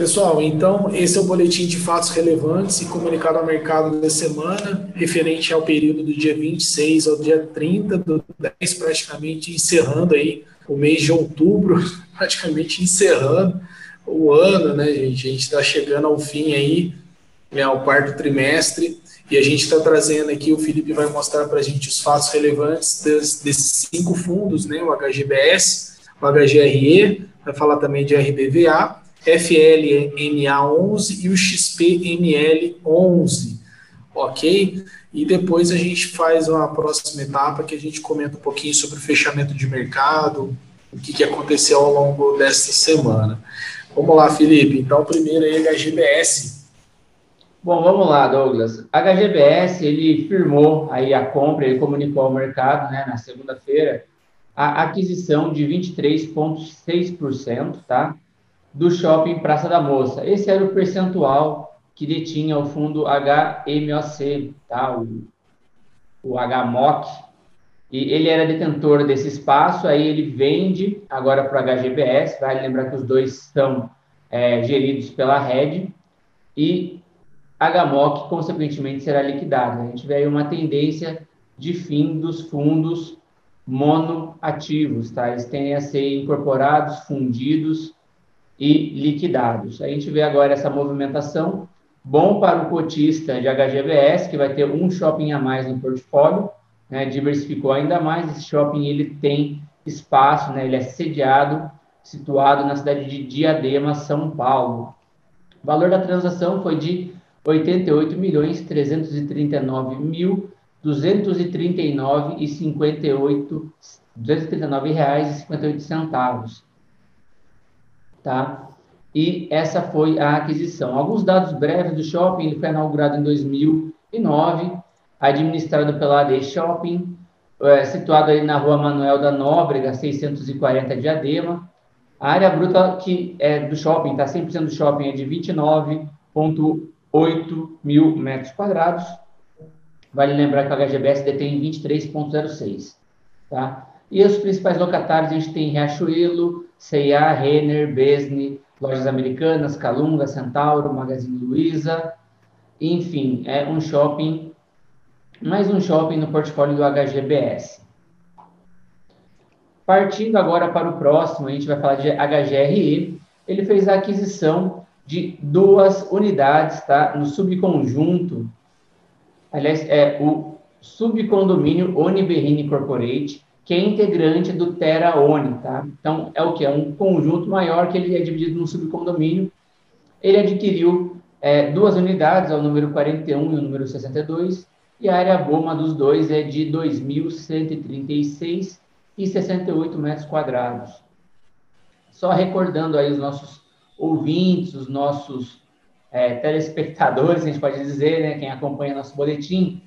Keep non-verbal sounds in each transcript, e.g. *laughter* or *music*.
Pessoal, então esse é o boletim de fatos relevantes e comunicado ao mercado da semana, referente ao período do dia 26 ao dia 30 do 10, praticamente encerrando aí o mês de outubro, *laughs* praticamente encerrando o ano, né, gente? A gente está chegando ao fim aí, né, ao quarto trimestre, e a gente está trazendo aqui, o Felipe vai mostrar para a gente os fatos relevantes des, desses cinco fundos, né, o HGBS, o HGRE, vai falar também de RBVA, FLMA11 e o XPML11, ok? E depois a gente faz uma próxima etapa que a gente comenta um pouquinho sobre o fechamento de mercado, o que, que aconteceu ao longo desta semana. Vamos lá, Felipe. Então, primeiro aí, HGBS. Bom, vamos lá, Douglas. A HGBS, ele firmou aí a compra, ele comunicou ao mercado, né, na segunda-feira, a aquisição de 23,6%, tá? Do shopping Praça da Moça. Esse era o percentual que detinha o fundo HMOC, tá? o, o HMOC, e ele era detentor desse espaço, aí ele vende agora para o HGBS, vale lembrar que os dois são é, geridos pela rede, e HMOC, consequentemente, será liquidado. A gente vê aí uma tendência de fim dos fundos monoativos, tá? Eles têm a ser incorporados, fundidos, e liquidados. A gente vê agora essa movimentação, bom para o cotista de HGBS, que vai ter um shopping a mais no portfólio, né, diversificou ainda mais, esse shopping ele tem espaço, né, ele é sediado, situado na cidade de Diadema, São Paulo. O valor da transação foi de 88 milhões 339 mil 239 e 58 239 reais e 58 centavos tá? E essa foi a aquisição. Alguns dados breves do shopping, ele foi inaugurado em 2009, administrado pela AD Shopping, é, situado aí na rua Manuel da Nóbrega, 640 Diadema. A área bruta que é do shopping, tá? 100% do shopping é de 29,8 mil metros quadrados. Vale lembrar que a HGBS detém 23,06, tá? E os principais locatários, a gente tem Riachuelo, C&A, Renner, Besne, Lojas Americanas, Calunga, Centauro, Magazine Luiza, enfim, é um shopping, mais um shopping no portfólio do HGBS. Partindo agora para o próximo, a gente vai falar de HGRE. Ele fez a aquisição de duas unidades, tá? No subconjunto, aliás, é o subcondomínio Oniberrini Corporate, que é integrante do TeraOni, tá? Então, é o que? É um conjunto maior que ele é dividido num subcondomínio. Ele adquiriu é, duas unidades, o número 41 e o número 62, e a área BOMA dos dois é de 2.136 e 68 metros quadrados. Só recordando aí os nossos ouvintes, os nossos é, telespectadores, a gente pode dizer, né, quem acompanha nosso boletim,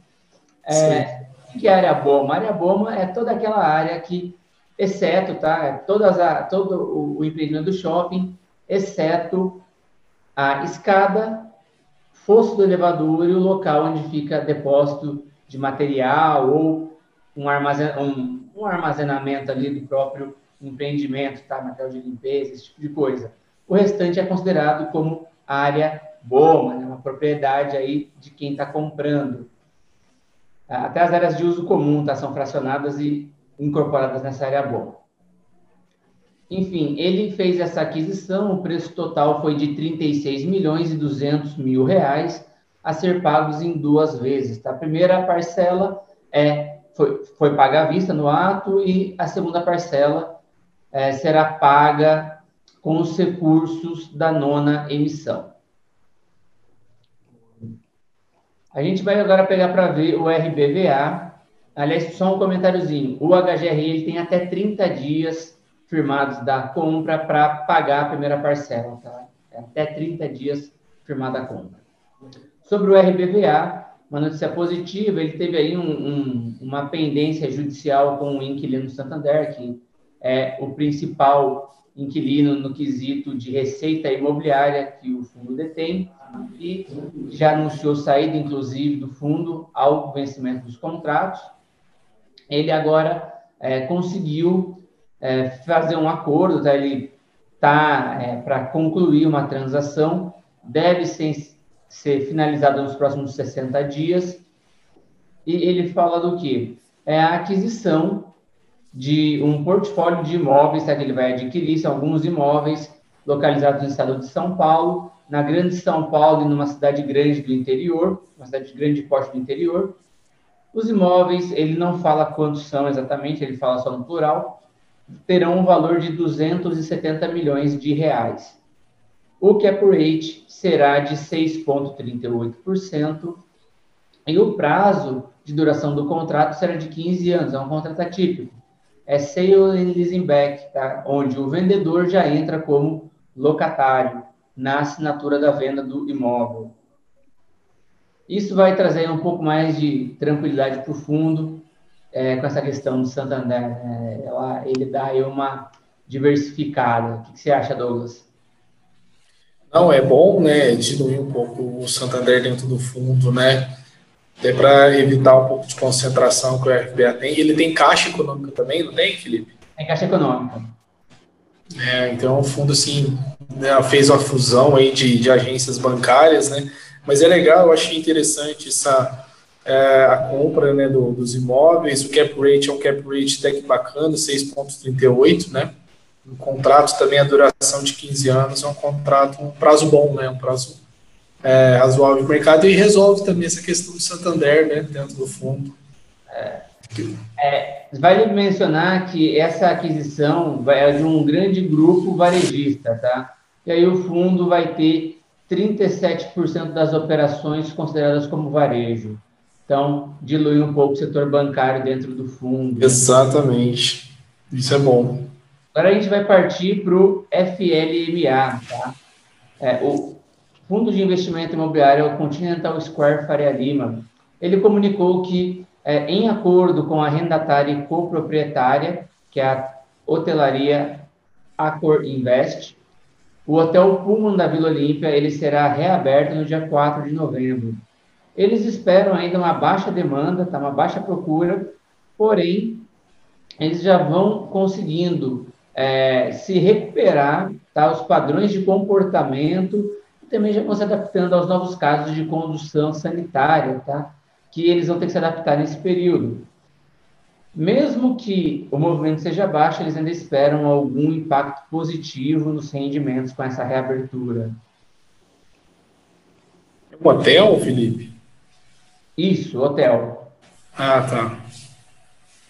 é, que é área BOMA? A área BOMA é toda aquela área que, exceto, tá? Todas a, todo o, o empreendimento do shopping, exceto a escada, fosso do elevador e o local onde fica depósito de material ou um, armazen um, um armazenamento ali do próprio empreendimento, tá? Material de limpeza, esse tipo de coisa. O restante é considerado como área BOMA, né? uma propriedade aí de quem está comprando. Até as áreas de uso comum tá, são fracionadas e incorporadas nessa área boa. Enfim, ele fez essa aquisição, o preço total foi de 36 milhões e 200 mil reais a ser pagos em duas vezes. Tá? A primeira parcela é, foi, foi paga à vista no ato e a segunda parcela é, será paga com os recursos da nona emissão. A gente vai agora pegar para ver o RBVA. Aliás, só um comentáriozinho. O HGR ele tem até 30 dias firmados da compra para pagar a primeira parcela, tá? É até 30 dias firmada a compra. Sobre o RBVA, uma notícia positiva, ele teve aí um, um, uma pendência judicial com o inquilino Santander, que é o principal inquilino no quesito de receita imobiliária que o fundo detém e já anunciou saída, inclusive, do fundo ao vencimento dos contratos. Ele agora é, conseguiu é, fazer um acordo, tá? ele tá é, para concluir uma transação, deve ser, ser finalizada nos próximos 60 dias. E ele fala do que? É a aquisição de um portfólio de imóveis tá, que ele vai adquirir, alguns imóveis localizados no estado de São Paulo, na grande São Paulo e numa cidade grande do interior, uma cidade de grande porte do interior. Os imóveis, ele não fala quantos são exatamente, ele fala só no plural, terão um valor de 270 milhões de reais. O cap rate será de 6,38% e o prazo de duração do contrato será de 15 anos, é um contrato atípico. É sale and leasing back, tá? onde o vendedor já entra como locatário na assinatura da venda do imóvel. Isso vai trazer um pouco mais de tranquilidade para o fundo é, com essa questão do Santander. Né? Ela, ele dá aí uma diversificada. O que, que você acha, Douglas? Não, é bom, né, diluir um pouco o Santander dentro do fundo, né, até para evitar um pouco de concentração que o RBA tem. Ele tem caixa econômica também, não tem, Felipe? Tem caixa econômica. É, então o fundo, assim, né, fez uma fusão aí de, de agências bancárias, né, mas é legal, eu achei interessante essa é, a compra né, do, dos imóveis, o cap rate é um cap rate até que bacana, 6,38, né? O contrato também, a duração de 15 anos, é um contrato, um prazo bom, né? Um prazo é, razoável do mercado e resolve também essa questão do Santander, né? Dentro do fundo. É, é, vale mencionar que essa aquisição é de um grande grupo varejista, tá? E aí o fundo vai ter 37% das operações consideradas como varejo. Então, dilui um pouco o setor bancário dentro do fundo. Exatamente. Isso é bom. Agora a gente vai partir para o FLMA, tá? É, o Fundo de Investimento Imobiliário Continental Square Faria Lima. Ele comunicou que, é, em acordo com a arrendatária e coproprietária, que é a hotelaria Accor Invest, o Hotel Pullman da Vila Olímpia ele será reaberto no dia 4 de novembro. Eles esperam ainda uma baixa demanda, tá? uma baixa procura, porém, eles já vão conseguindo é, se recuperar, tá? os padrões de comportamento, e também já vão se adaptando aos novos casos de condução sanitária, tá? Que eles vão ter que se adaptar nesse período. Mesmo que o movimento seja baixo, eles ainda esperam algum impacto positivo nos rendimentos com essa reabertura. Um hotel, Felipe? Isso, hotel. Ah, tá.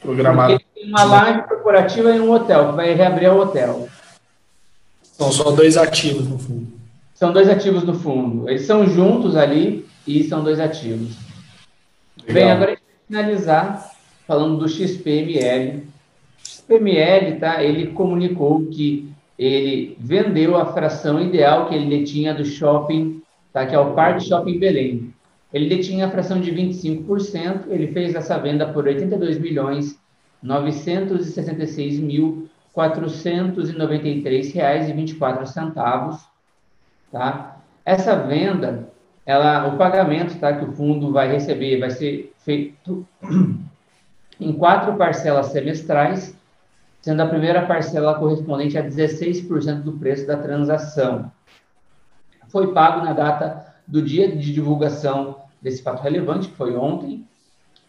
Programado. Porque tem uma live corporativa e um hotel, que vai reabrir o hotel. São só dois ativos no fundo. São dois ativos no fundo. Eles são juntos ali e são dois ativos. Legal. Bem, agora a gente vai finalizar falando do XPML. XPML, tá? Ele comunicou que ele vendeu a fração ideal que ele tinha do shopping, tá? Que é o Parque Shopping Belém. Ele detinha a fração de 25%, ele fez essa venda por 82 milhões 966 mil 493 reais e 24 centavos, tá? Essa venda, ela, o pagamento, tá, que o fundo vai receber, vai ser feito em quatro parcelas semestrais, sendo a primeira parcela correspondente a 16% do preço da transação. Foi pago na data do dia de divulgação desse fato relevante, que foi ontem,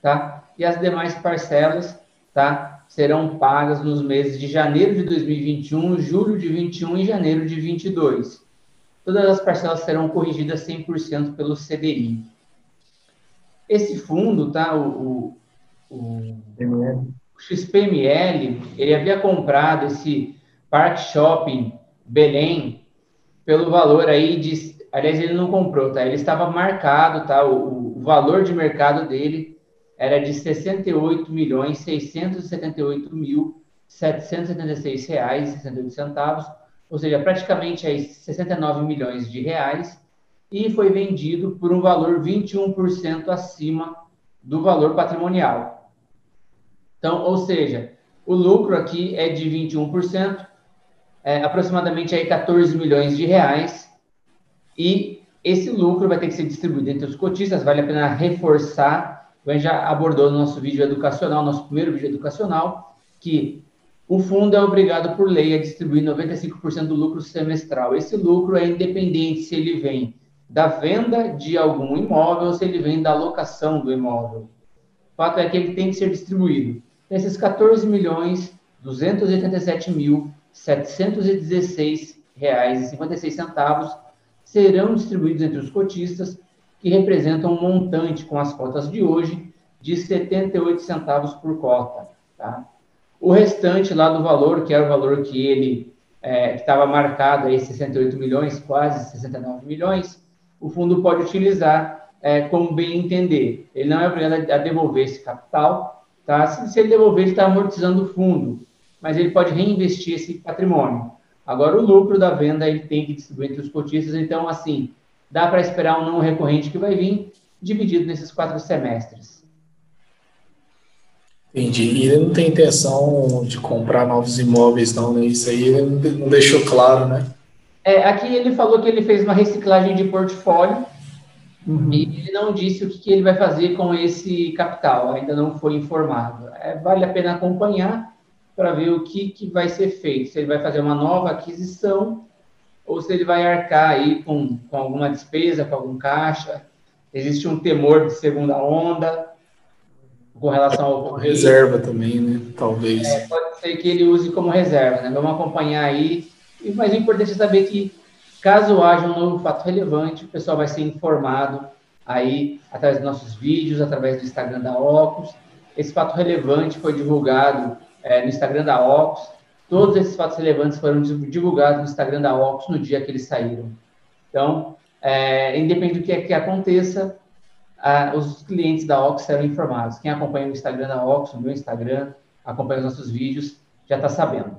tá? E as demais parcelas, tá? Serão pagas nos meses de janeiro de 2021, julho de 21 e janeiro de 22. Todas as parcelas serão corrigidas 100% pelo CDI. Esse fundo, tá? O, o, o, o XPML, ele havia comprado esse Park Shopping Belém pelo valor aí de Aliás, ele não comprou, tá? Ele estava marcado, tá? O, o valor de mercado dele era de 68 milhões 678 mil 776 reais e 68 centavos, ou seja, praticamente aí 69 milhões de reais e foi vendido por um valor 21% acima do valor patrimonial. Então, ou seja, o lucro aqui é de 21%, é, aproximadamente aí 14 milhões de reais e esse lucro vai ter que ser distribuído entre os cotistas, vale a pena reforçar, a gente já abordou no nosso vídeo educacional, nosso primeiro vídeo educacional, que o fundo é obrigado por lei a distribuir 95% do lucro semestral. Esse lucro é independente se ele vem da venda de algum imóvel ou se ele vem da alocação do imóvel. O fato é que ele tem que ser distribuído. Esses 14 milhões 287 mil 716 reais e 56 centavos serão distribuídos entre os cotistas, que representam um montante com as cotas de hoje de 78 centavos por cota. Tá? O restante lá do valor, que era o valor que ele é, estava marcado aí 68 milhões, quase 69 milhões, o fundo pode utilizar é, como bem entender. Ele não é obrigado a devolver esse capital, tá? Se, se ele devolver, ele está amortizando o fundo, mas ele pode reinvestir esse patrimônio. Agora, o lucro da venda ele tem que distribuir entre os cotistas, então, assim, dá para esperar um não recorrente que vai vir dividido nesses quatro semestres. Entendi. E ele não tem intenção de comprar novos imóveis, não, né? Isso aí ele não deixou claro, né? É, aqui ele falou que ele fez uma reciclagem de portfólio uhum. e ele não disse o que, que, ele vai fazer com esse capital, ainda não foi informado. É, vale a pena acompanhar para ver o que, que vai ser feito, se ele vai fazer uma nova aquisição ou se ele vai arcar aí com, com alguma despesa, com algum caixa. Existe um temor de segunda onda com relação ao... Reserva também, né? Talvez. É, pode ser que ele use como reserva, né? Vamos acompanhar aí mas o importante é saber que, caso haja um novo fato relevante, o pessoal vai ser informado aí através dos nossos vídeos, através do Instagram da Ocus. Esse fato relevante foi divulgado é, no Instagram da Ocus. Todos esses fatos relevantes foram divulgados no Instagram da Ocus no dia que eles saíram. Então, é, independente do que, é que aconteça, a, os clientes da Ocus serão informados. Quem acompanha o Instagram da Ocus, o meu Instagram, acompanha os nossos vídeos, já está sabendo.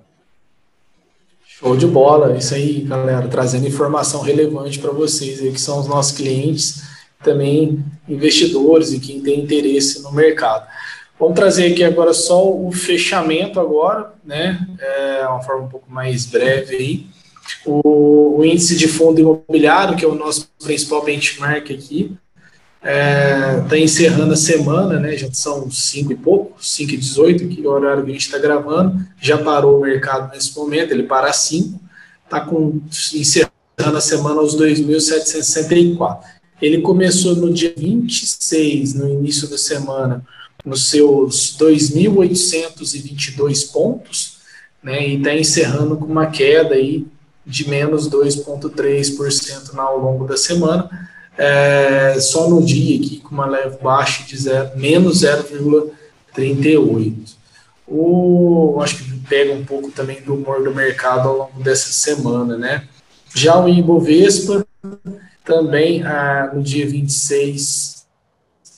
Show de bola, isso aí, galera, trazendo informação relevante para vocês aí, que são os nossos clientes, também investidores e quem tem interesse no mercado. Vamos trazer aqui agora só o fechamento agora, né? É uma forma um pouco mais breve aí. O, o índice de fundo imobiliário, que é o nosso principal benchmark aqui, está é, tá encerrando a semana, né? Já são 5 e pouco, 5 e 18, que é o horário que a gente está gravando. Já parou o mercado nesse momento, ele para 5, está encerrando a semana aos 2.764. Ele começou no dia 26, no início da semana, nos seus 2.822 pontos, né? E está encerrando com uma queda aí de menos 2,3% ao longo da semana é, só no dia aqui com uma leve baixa de zero, menos 0,38. O, acho que pega um pouco também do humor do mercado ao longo dessa semana, né? Já o Ibovespa também ah, no dia 26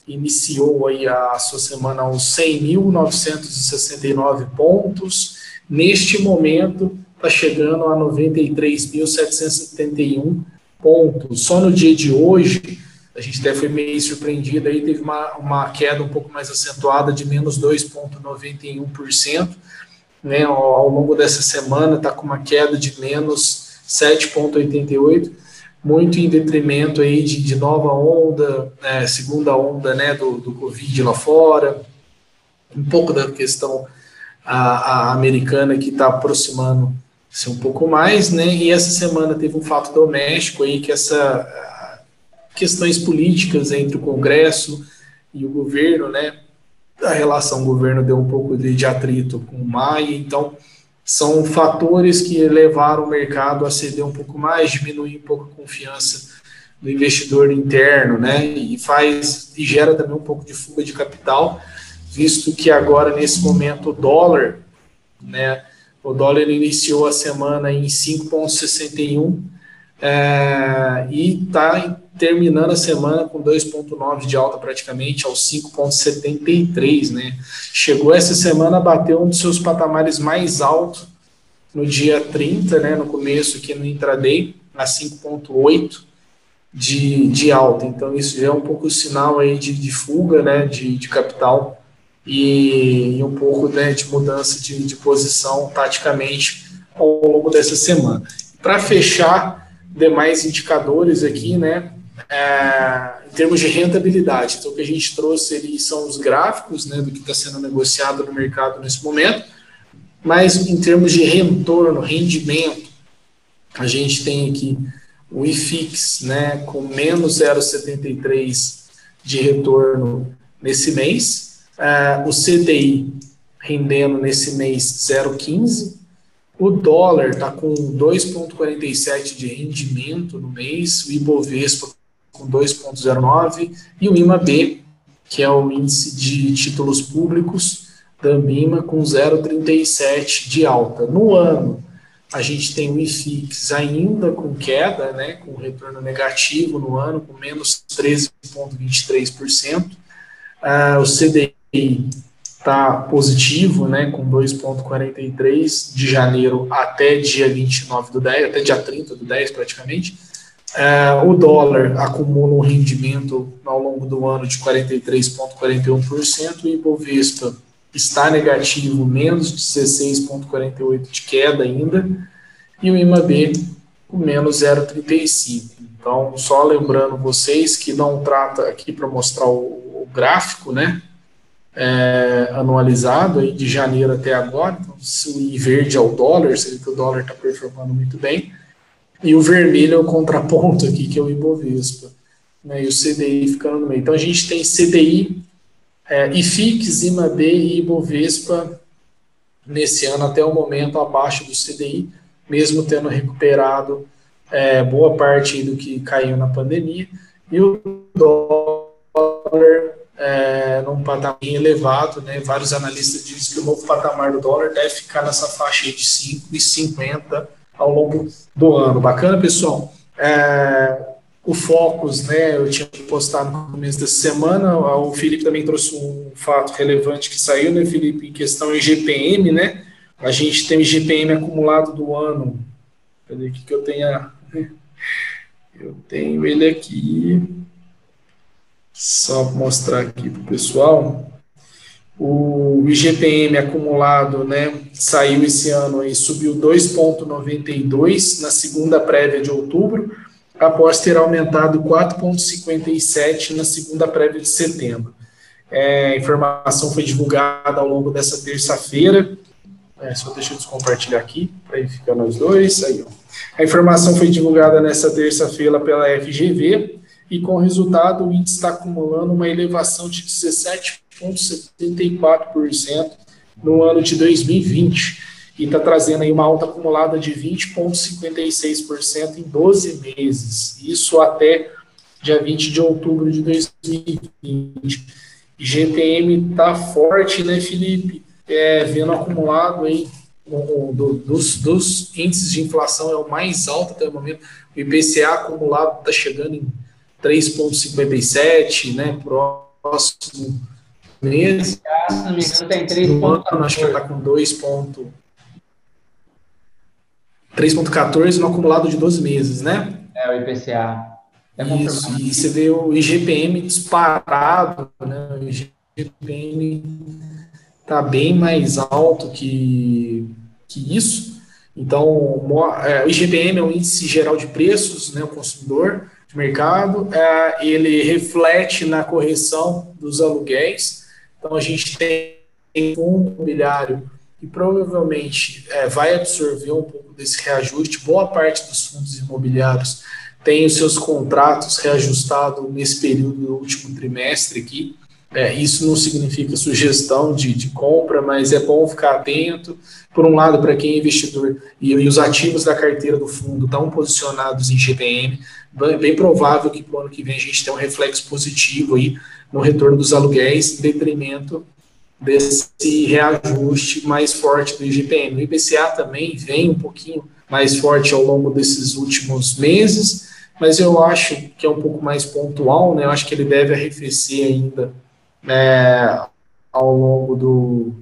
iniciou aí a sua semana aos 100.969 pontos. Neste momento está chegando a 93.771 pontos. Só no dia de hoje, a gente até foi meio surpreendido, aí teve uma, uma queda um pouco mais acentuada de menos 2,91%. Né, ao, ao longo dessa semana está com uma queda de menos 7,88%, muito em detrimento aí de, de nova onda, né, segunda onda né, do, do Covid lá fora, um pouco da questão a, a americana que está aproximando ser um pouco mais, né? E essa semana teve um fato doméstico aí que essa questões políticas entre o Congresso e o governo, né? A relação governo deu um pouco de, de atrito com o Maia, então são fatores que levaram o mercado a ceder um pouco mais, diminuir um pouco a confiança do investidor interno, né? E faz e gera também um pouco de fuga de capital, visto que agora nesse momento o dólar, né? O dólar iniciou a semana em 5,61 é, e está terminando a semana com 2,9 de alta praticamente aos 5,73, né? Chegou essa semana a bater um dos seus patamares mais altos no dia 30, né? No começo aqui no intraday, a 5,8 de, de alta. Então isso já é um pouco sinal aí de, de fuga, né? De, de capital e, e um pouco né, de mudança de, de posição taticamente ao longo dessa semana. Para fechar, demais indicadores aqui, né, é, em termos de rentabilidade. Então, o que a gente trouxe ali são os gráficos né, do que está sendo negociado no mercado nesse momento. mas em termos de retorno, rendimento, a gente tem aqui o IFIX, né, com menos 0,73 de retorno nesse mês, uh, o CDI rendendo nesse mês 0,15, o dólar está com 2,47 de rendimento no mês, o Ibovespa com 2,09 e o IMAB, que é o índice de títulos públicos da Ambima, com 0,37 de alta. No ano, a gente tem o IFIX ainda com queda, né, com retorno negativo no ano, com menos 13,23%. Uh, ah, o CDI está positivo, né, com 2,43 de janeiro até dia 29 do 10, até dia 30 do 10 praticamente. Uh, o dólar acumula um rendimento ao longo do ano de 43,41%, o Ibovespa está negativo, menos 16,48 de queda ainda, e o IMAB com menos 0,35. Então, só lembrando vocês que não trata aqui para mostrar o, o, gráfico, né, é, anualizado aí de janeiro até agora, então, se o verde é o dólar, seria que o dólar está performando muito bem, e o vermelho é o contraponto aqui, que é o Ibovespa, né, e o CDI ficando no meio. Então, a gente tem CDI é, IFIX, IMAB e Ibovespa nesse ano até o momento abaixo do CDI, mesmo tendo recuperado é, boa parte do que caiu na pandemia, e o dólar é, num patamar elevado, né? vários analistas dizem que o novo patamar do dólar deve ficar nessa faixa de 5,50 ao longo do ano. Bacana, pessoal? É, o Focus, né, eu tinha postado no começo dessa semana, o Felipe também trouxe um fato relevante que saiu, né, Felipe, em questão em GPM, né, a gente tem o GPM acumulado do ano, cadê que eu tenho *laughs* eu tenho ele aqui, só mostrar aqui para o pessoal, o IGPM acumulado, né, saiu esse ano e subiu 2,92 na segunda prévia de outubro, após ter aumentado 4,57 na segunda prévia de setembro. É, a informação foi divulgada ao longo dessa terça-feira. É, só deixa eu descompartilhar aqui, para ir ficando os dois. Aí, ó. A informação foi divulgada nessa terça-feira pela FGV e, com o resultado, o índice está acumulando uma elevação de 17,74% no ano de 2020 e está trazendo aí uma alta acumulada de 20,56% em 12 meses, isso até dia 20 de outubro de 2020. GPM está forte, né, Felipe? É, vendo acumulado aí do, dos, dos índices de inflação é o mais alto até o momento. O IPCA acumulado está chegando em 3,57, né? Próximo mês. Se não me engano, tem 3. Acho que está com 2. 3,14 no acumulado de 12 meses, né? É, o IPCA. É Isso, e você vê o IGPM disparado, né? O IGPM está bem mais alto que, que isso. Então, é, o IGPM é o índice geral de preços, né, o consumidor de mercado, é, ele reflete na correção dos aluguéis. Então, a gente tem um imobiliário que provavelmente é, vai absorver um pouco desse reajuste. Boa parte dos fundos imobiliários tem os seus contratos reajustados nesse período do último trimestre aqui. É, isso não significa sugestão de, de, compra, mas é bom ficar atento. Por um lado, para quem é investidor e, e, os ativos da carteira do fundo estão posicionados em GPM, bem, bem provável que para o ano que vem a gente tenha um reflexo positivo aí no retorno dos aluguéis, em detrimento desse reajuste mais forte do IGPM. O IPCA também vem um pouquinho mais forte ao longo desses últimos meses, mas eu acho que é um pouco mais pontual, né? Eu acho que ele deve arrefecer ainda é, ao longo do,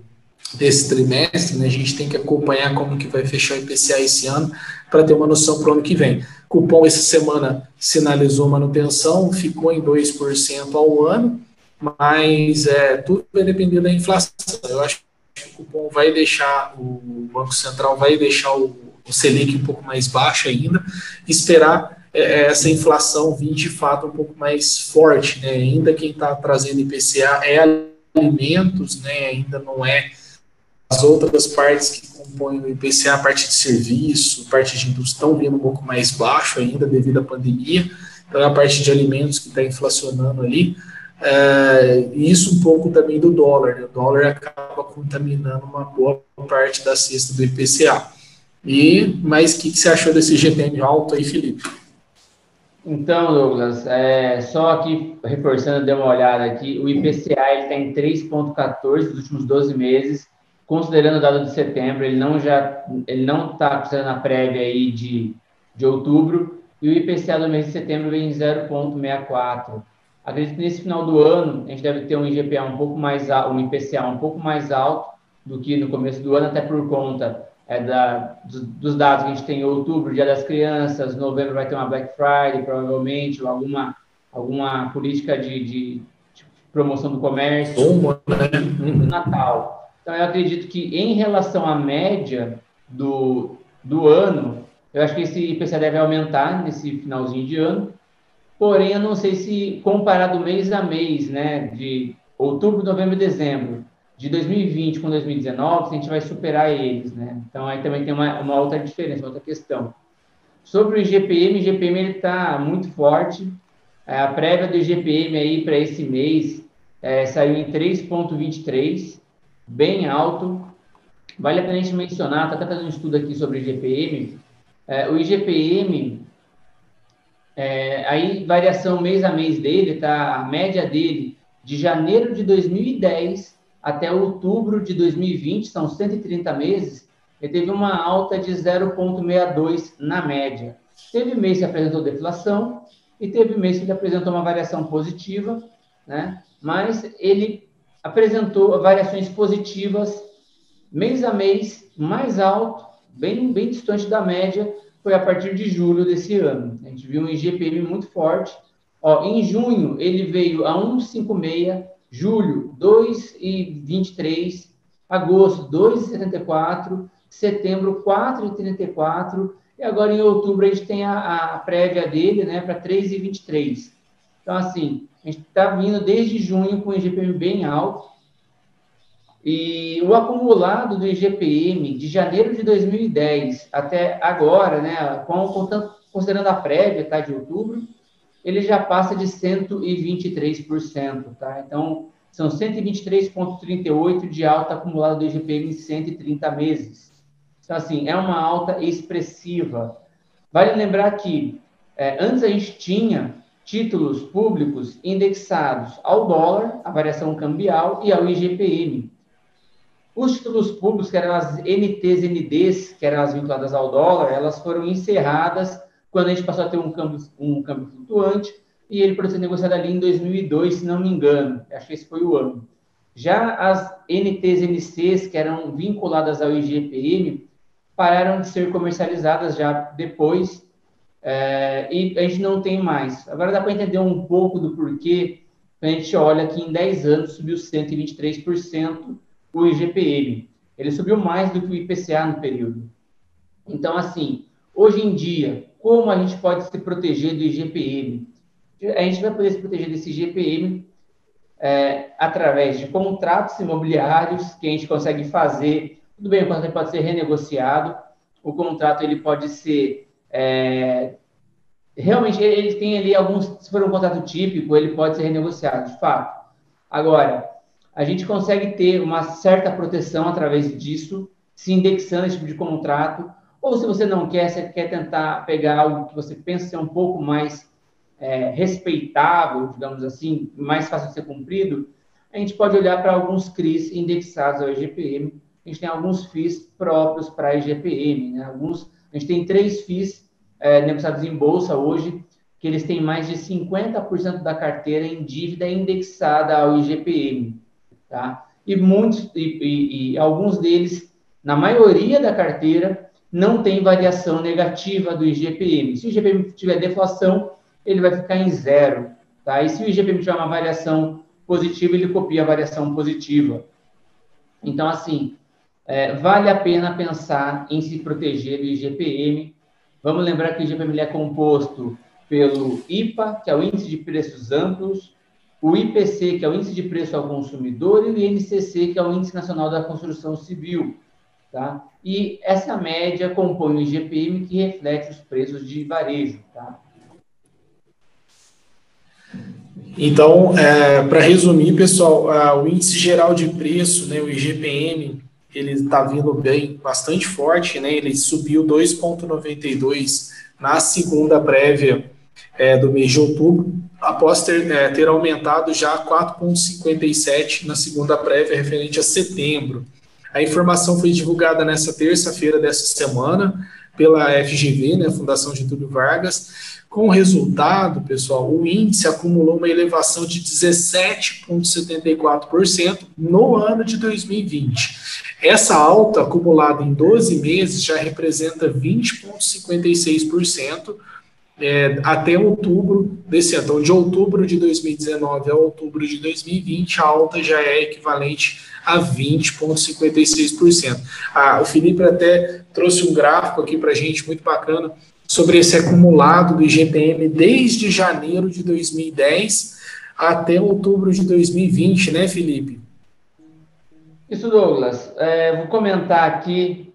desse trimestre, né? A gente tem que acompanhar como que vai fechar o IPCA esse ano para ter uma noção para o ano que vem. Cupom essa semana sinalizou manutenção, ficou em 2% ao ano, mas é, tudo vai depender da inflação. Eu acho que o cupom vai deixar, o Banco Central vai deixar o, o Selic um pouco mais baixo ainda, esperar é, é essa inflação vir de fato um pouco mais forte, né? Ainda quem está trazendo IPCA é alimentos, né? Ainda não é as outras partes que compõem o IPCA, a parte de serviço, parte de indústria, estão vindo um pouco mais baixo ainda devido à pandemia. Então, é a parte de alimentos que está inflacionando ali. É, isso um pouco também do dólar. Né? O dólar acaba contaminando uma boa parte da cesta do IPCA. E, mas o que, que você achou desse GPM alto aí, Felipe? Então, Douglas, é, só aqui reforçando, dei uma olhada aqui, o IPCA está em 3,14 nos últimos 12 meses, considerando o dado de setembro, ele não já ele não está considerando a prévia aí de, de outubro, e o IPCA do mês de setembro vem em 0,64. Acredito que nesse final do ano a gente deve ter um IGPA um pouco mais alto, um IPCA um pouco mais alto do que no começo do ano, até por conta é, da, dos, dos, dados que a gente tem em outubro, Dia das Crianças, novembro vai ter uma Black Friday, provavelmente, ou alguma, alguma política de, de, de promoção do comércio, né? no Natal. Então, eu acredito que em relação à média do, do ano, eu acho que esse IPCA deve aumentar nesse finalzinho de ano, Porém, eu não sei se comparado mês a mês, né, de outubro, novembro e dezembro, de 2020 com 2019, a gente vai superar eles, né? Então, aí também tem uma, uma outra diferença, uma outra questão. Sobre o IGPM, o IGPM está muito forte. É, a prévia do IGPM aí para esse mês é, saiu em 3,23, bem alto. Vale a pena a gente mencionar, está até fazendo um estudo aqui sobre IGPM. É, o IGPM é, aí, variação mês a mês dele, tá? A média dele de janeiro de 2010 até outubro de 2020, são 130 meses, ele teve uma alta de 0,62 na média. Teve mês que apresentou deflação e teve mês que apresentou uma variação positiva, né? Mas ele apresentou variações positivas mês a mês, mais alto, bem, bem distante da média, foi a partir de julho desse ano. A gente viu um IGPM muito forte. Ó, em junho, ele veio a 1,56, julho, 2,23, agosto, 2,74, setembro, 4,34, e agora em outubro a gente tem a, a prévia dele né, para 3,23. Então, assim, a gente está vindo desde junho com o IGPM bem alto, e o acumulado do IGPM de janeiro de 2010 até agora, né, considerando a prévia tá, de outubro, ele já passa de 123%. Tá? Então, são 123,38% de alta acumulada do IGPM em 130 meses. Então, assim, é uma alta expressiva. Vale lembrar que é, antes a gente tinha títulos públicos indexados ao dólar, a variação cambial, e ao IGPM. Os títulos públicos, que eram as NTs, NDs, que eram as vinculadas ao dólar, elas foram encerradas quando a gente passou a ter um câmbio, um câmbio flutuante e ele pode ser negociado ali em 2002, se não me engano. Acho que esse foi o ano. Já as NTs, NCs, que eram vinculadas ao IGPM, pararam de ser comercializadas já depois é, e a gente não tem mais. Agora dá para entender um pouco do porquê. A gente olha que em 10 anos subiu 123% o IGPM. Ele subiu mais do que o IPCA no período. Então, assim, hoje em dia, como a gente pode se proteger do IGPM? A gente vai poder se proteger desse IGPM é, através de contratos imobiliários que a gente consegue fazer. Tudo bem, o contrato pode ser renegociado, o contrato ele pode ser é, realmente ele tem ali alguns, se for um contrato típico, ele pode ser renegociado, de fato. Agora, a gente consegue ter uma certa proteção através disso, se indexando esse tipo de contrato, ou se você não quer, você quer tentar pegar algo que você pensa ser um pouco mais é, respeitável, digamos assim, mais fácil de ser cumprido, a gente pode olhar para alguns CRIs indexados ao IGPM. A gente tem alguns FIIs próprios para a IGPM. Né? Alguns, a gente tem três FIIs é, negociados em bolsa hoje, que eles têm mais de 50% da carteira em dívida indexada ao IGPM tá? E muitos, e, e, e alguns deles, na maioria da carteira, não tem variação negativa do IGPM. Se o IGPM tiver deflação, ele vai ficar em zero, tá? E se o IGPM tiver uma variação positiva, ele copia a variação positiva. Então, assim, é, vale a pena pensar em se proteger do IGPM. Vamos lembrar que o IGPM é composto pelo IPA, que é o Índice de Preços Amplos, o IPC, que é o Índice de Preço ao Consumidor, e o INCC, que é o Índice Nacional da Construção Civil. Tá? E essa média compõe o IGPM, que reflete os preços de varejo. Tá? Então, é, para resumir, pessoal, o índice geral de preço, né, o IGPM, ele está vindo bem, bastante forte, né? Ele subiu 2,92 na segunda prévia é, do mês de outubro, após ter, é, ter aumentado já 4,57 na segunda prévia referente a setembro. A informação foi divulgada nessa terça-feira dessa semana pela FGV, né, Fundação Getúlio Vargas, com o resultado, pessoal, o índice acumulou uma elevação de 17,74% no ano de 2020. Essa alta acumulada em 12 meses já representa 20,56% é, até outubro desse ano. Então, de outubro de 2019 a outubro de 2020, a alta já é equivalente a 20,56%. Ah, o Felipe até trouxe um gráfico aqui para a gente muito bacana sobre esse acumulado do IGPM desde janeiro de 2010 até outubro de 2020, né, Felipe? Isso, Douglas. É, vou comentar aqui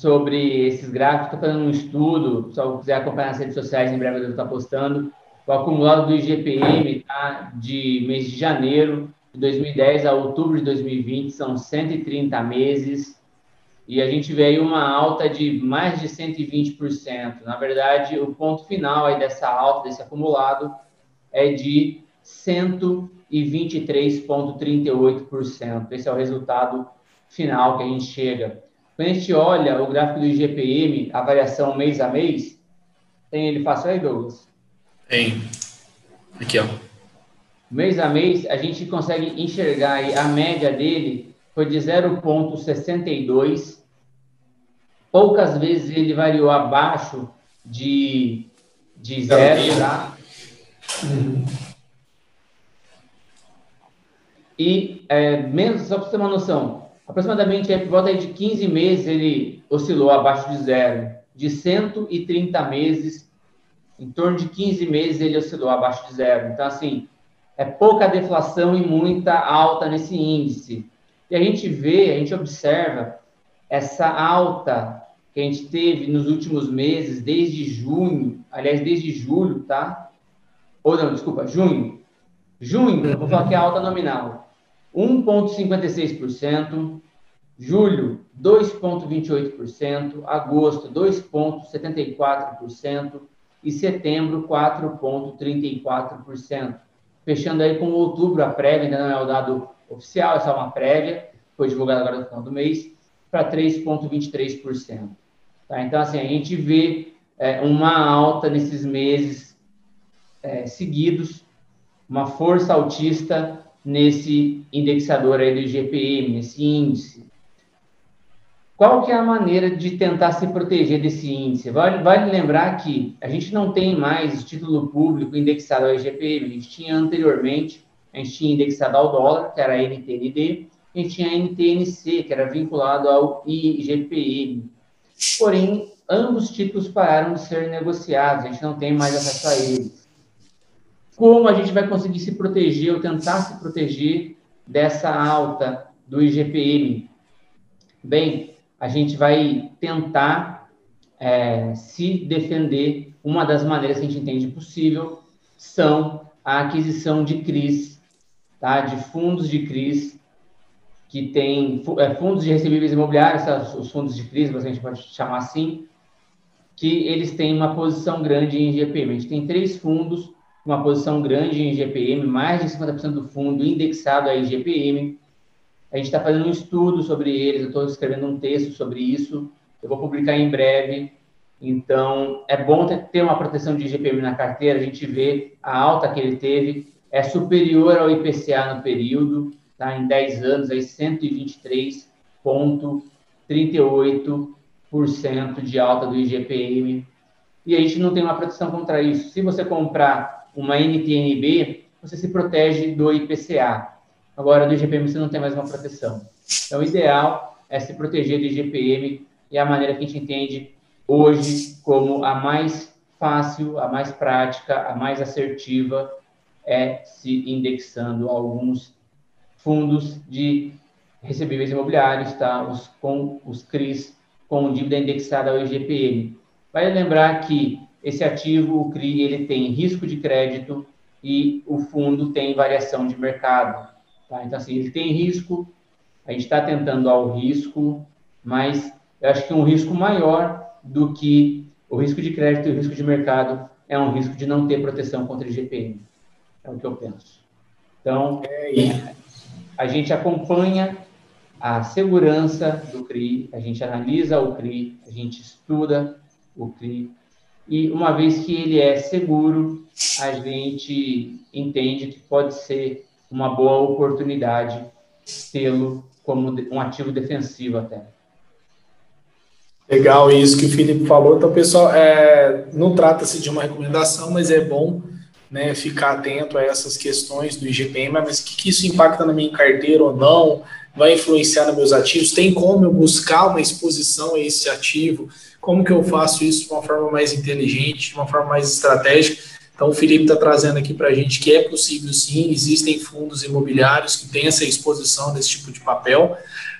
sobre esses gráficos. Estou fazendo um estudo, se quiser acompanhar nas redes sociais, em breve eu devo estar postando. O acumulado do IGPM tá, de mês de janeiro de 2010 a outubro de 2020 são 130 meses e a gente vê aí uma alta de mais de 120%. Na verdade, o ponto final aí dessa alta, desse acumulado, é de 123,38%. Esse é o resultado final que a gente chega. Quando a gente olha o gráfico do IGPM, a variação mês a mês, tem ele fácil aí, Douglas? Tem. Aqui, ó. Mês a mês, a gente consegue enxergar aí a média dele foi de 0,62 Poucas vezes ele variou abaixo de, de zero, tá? E, é, menos, só para você ter uma noção, aproximadamente por volta de 15 meses ele oscilou abaixo de zero. De 130 meses, em torno de 15 meses ele oscilou abaixo de zero. Então, assim, é pouca deflação e muita alta nesse índice. E a gente vê, a gente observa essa alta que a gente teve nos últimos meses, desde junho, aliás, desde julho, tá? Ou não, desculpa, junho. Junho, vou falar que é alta nominal, 1,56%, julho, 2,28%, agosto, 2,74% e setembro, 4,34%. Fechando aí com outubro, a prévia ainda não é o dado oficial, é só uma prévia, foi divulgada agora no final do mês, para 3,23%. Tá? Então, assim, a gente vê é, uma alta nesses meses é, seguidos, uma força altista nesse indexador aí do IGPM, nesse índice. Qual que é a maneira de tentar se proteger desse índice? Vale, vale lembrar que a gente não tem mais título público indexado ao IGPM, a gente tinha anteriormente, a gente tinha indexado ao dólar, que era a NTND, a gente tinha a NTNC, que era vinculado ao IGPM. Porém, ambos títulos pararam de ser negociados, a gente não tem mais acesso a eles. Como a gente vai conseguir se proteger ou tentar se proteger dessa alta do IGPM? Bem, a gente vai tentar é, se defender. Uma das maneiras que a gente entende possível são a aquisição de CRIs, tá? de fundos de CRIs que tem é, fundos de recebíveis imobiliários, os fundos de crise, a gente pode chamar assim, que eles têm uma posição grande em GPM. A gente tem três fundos, uma posição grande em GPM, mais de 50% do fundo indexado a IGPM. A gente está fazendo um estudo sobre eles, eu estou escrevendo um texto sobre isso, eu vou publicar em breve. Então, é bom ter uma proteção de IGPM na carteira, a gente vê a alta que ele teve, é superior ao IPCA no período, tá? em 10 anos, aí 123,38% de alta do IGPM. E a gente não tem uma proteção contra isso. Se você comprar uma NTNB, você se protege do IPCA. Agora, do IGPM, você não tem mais uma proteção. Então, o ideal é se proteger do IGPM e a maneira que a gente entende hoje como a mais fácil, a mais prática, a mais assertiva é se indexando alguns fundos de recebíveis imobiliários, tá? Os, com os CRIs com dívida indexada ao IGPM. Vale lembrar que esse ativo, o CRI, ele tem risco de crédito e o fundo tem variação de mercado. Tá? Então, assim, ele tem risco, a gente está tentando ao risco, mas eu acho que um risco maior do que o risco de crédito e o risco de mercado é um risco de não ter proteção contra o IGPM. É o que eu penso. Então, é, a gente acompanha a segurança do CRI, a gente analisa o CRI, a gente estuda o CRI, e uma vez que ele é seguro, a gente entende que pode ser uma boa oportunidade tê-lo como um ativo defensivo até. Legal isso que o Felipe falou. Então, pessoal, é, não trata-se de uma recomendação, mas é bom né, ficar atento a essas questões do IGPM, mas o que, que isso impacta na minha carteira ou não, vai influenciar nos meus ativos, tem como eu buscar uma exposição a esse ativo, como que eu faço isso de uma forma mais inteligente, de uma forma mais estratégica. Então, o Felipe está trazendo aqui para a gente que é possível sim, existem fundos imobiliários que têm essa exposição desse tipo de papel,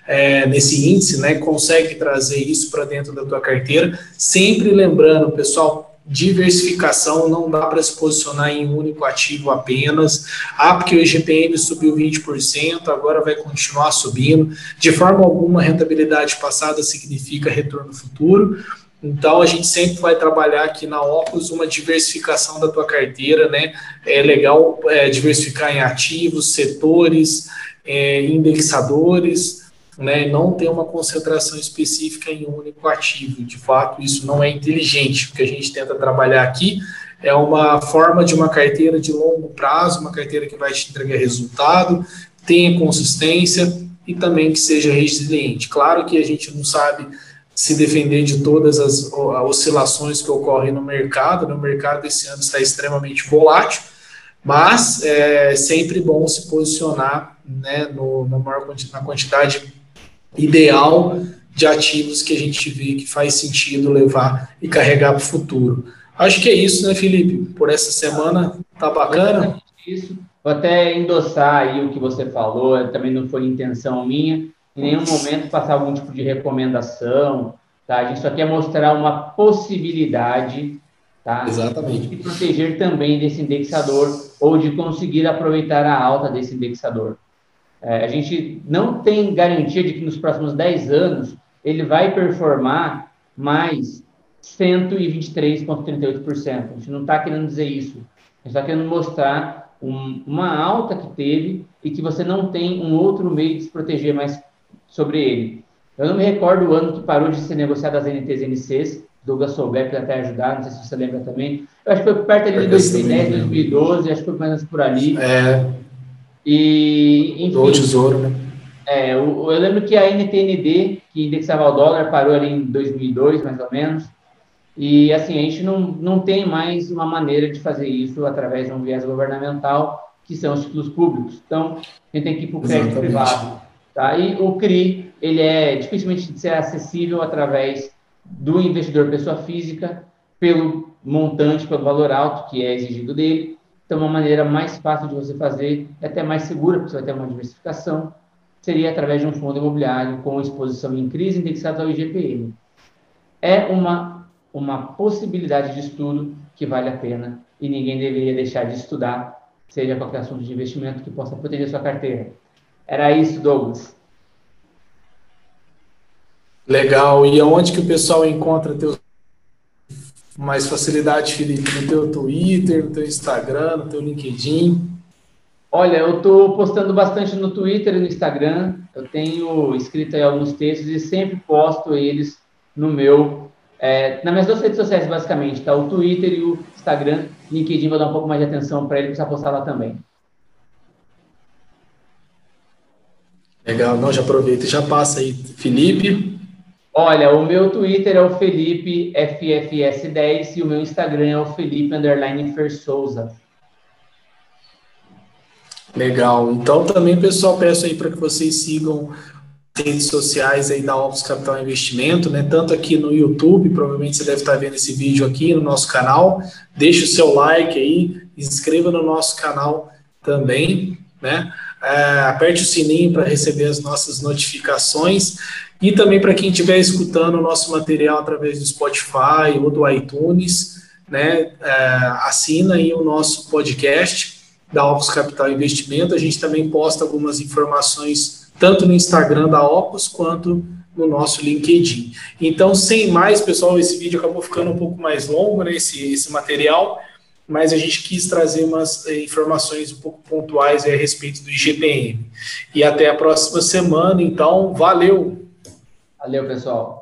é, nesse índice, né, consegue trazer isso para dentro da tua carteira, sempre lembrando, pessoal, diversificação, não dá para se posicionar em um único ativo apenas. Ah, porque o IGPM subiu 20%, agora vai continuar subindo. De forma alguma, rentabilidade passada significa retorno futuro. Então, a gente sempre vai trabalhar aqui na Ocus uma diversificação da tua carteira, né? É legal é, diversificar em ativos, setores, é, indexadores, né, não ter uma concentração específica em um único ativo. De fato, isso não é inteligente. O que a gente tenta trabalhar aqui é uma forma de uma carteira de longo prazo, uma carteira que vai te entregar resultado, tenha consistência e também que seja resiliente. Claro que a gente não sabe se defender de todas as oscilações que ocorrem no mercado. No mercado esse ano está extremamente volátil, mas é sempre bom se posicionar né, no, na maior na quantidade ideal de ativos que a gente vê que faz sentido levar e carregar para o futuro. Acho que é isso, né, Felipe? Por essa semana, tá bacana? Isso. Vou até endossar aí o que você falou, também não foi intenção minha, em nenhum momento passar algum tipo de recomendação, tá? A gente só quer mostrar uma possibilidade, tá? Exatamente. De proteger também desse indexador ou de conseguir aproveitar a alta desse indexador. É, a gente não tem garantia de que nos próximos 10 anos ele vai performar mais 123,38%. A gente não está querendo dizer isso. A gente está querendo mostrar um, uma alta que teve e que você não tem um outro meio de se proteger mais sobre ele. Eu não me recordo o ano que parou de ser negociado as NTs e NCs. Douglas Souber pode até ajudar, não sei se você lembra também. Eu acho que foi perto ali de 2010, 2012, acho que foi mais por ali. É, e, enfim. Do tesouro, né? É, eu, eu, lembro que a NTND, que indexava o dólar, parou ali em 2002, mais ou menos. E, assim, a gente não, não tem mais uma maneira de fazer isso através de um viés governamental, que são os títulos públicos. Então, a gente tem que ir para o crédito Exatamente. privado. Tá? E o CRI, ele é dificilmente de ser acessível através do investidor pessoa física, pelo montante, pelo valor alto que é exigido dele, então, uma maneira mais fácil de você fazer, é até mais segura, porque você vai ter uma diversificação, seria através de um fundo imobiliário com exposição em crise indexado ao IGPM. É uma, uma possibilidade de estudo que vale a pena e ninguém deveria deixar de estudar, seja qualquer assunto de investimento que possa proteger sua carteira. Era isso, Douglas. Legal. E aonde que o pessoal encontra teus mais facilidade, Felipe, no teu Twitter, no teu Instagram, no teu LinkedIn? Olha, eu estou postando bastante no Twitter e no Instagram. Eu tenho escrito aí alguns textos e sempre posto eles no meu, é, nas minhas duas redes sociais, basicamente, tá? O Twitter e o Instagram. LinkedIn vou dar um pouco mais de atenção para ele, precisa postar lá também. Legal, não, já aproveita e já passa aí. Felipe, Olha, o meu Twitter é o Felipe FFS10 e o meu Instagram é o Felipe Underline Fersouza. Legal. Então também, pessoal, peço aí para que vocês sigam redes sociais aí da Opus Capital Investimento, né? Tanto aqui no YouTube, provavelmente você deve estar vendo esse vídeo aqui no nosso canal. Deixe o seu like aí, inscreva no nosso canal também, né? É, aperte o sininho para receber as nossas notificações e também para quem estiver escutando o nosso material através do Spotify ou do iTunes, né? É, assina aí o nosso podcast da Opus Capital Investimento. A gente também posta algumas informações tanto no Instagram da Opus quanto no nosso LinkedIn. Então, sem mais, pessoal, esse vídeo acabou ficando um pouco mais longo, né, esse, esse material, mas a gente quis trazer umas eh, informações um pouco pontuais a respeito do IGPM. E até a próxima semana, então, valeu! Valeu, pessoal!